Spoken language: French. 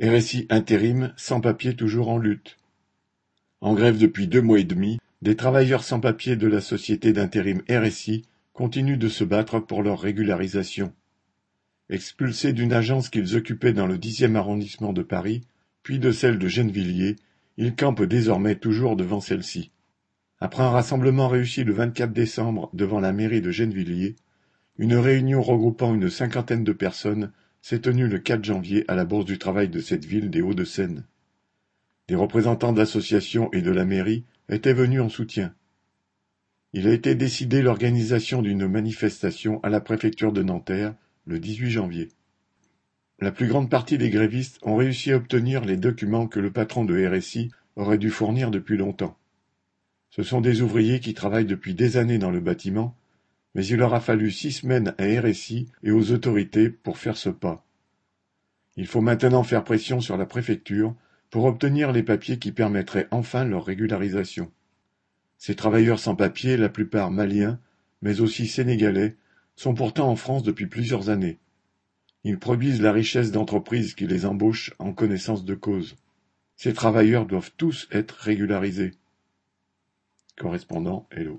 RSI intérim sans-papiers toujours en lutte. En grève depuis deux mois et demi, des travailleurs sans-papiers de la société d'intérim RSI continuent de se battre pour leur régularisation. Expulsés d'une agence qu'ils occupaient dans le dixième arrondissement de Paris, puis de celle de Gennevilliers, ils campent désormais toujours devant celle-ci. Après un rassemblement réussi le 24 décembre devant la mairie de Gennevilliers, une réunion regroupant une cinquantaine de personnes s'est tenue le 4 janvier à la Bourse du travail de cette ville des Hauts-de-Seine. Des représentants d'associations et de la mairie étaient venus en soutien. Il a été décidé l'organisation d'une manifestation à la préfecture de Nanterre le 18 janvier. La plus grande partie des grévistes ont réussi à obtenir les documents que le patron de RSI aurait dû fournir depuis longtemps. Ce sont des ouvriers qui travaillent depuis des années dans le bâtiment mais il aura fallu six semaines à RSI et aux autorités pour faire ce pas. Il faut maintenant faire pression sur la préfecture pour obtenir les papiers qui permettraient enfin leur régularisation. Ces travailleurs sans papiers, la plupart maliens, mais aussi sénégalais, sont pourtant en France depuis plusieurs années. Ils produisent la richesse d'entreprises qui les embauchent en connaissance de cause. Ces travailleurs doivent tous être régularisés. Correspondant Hello.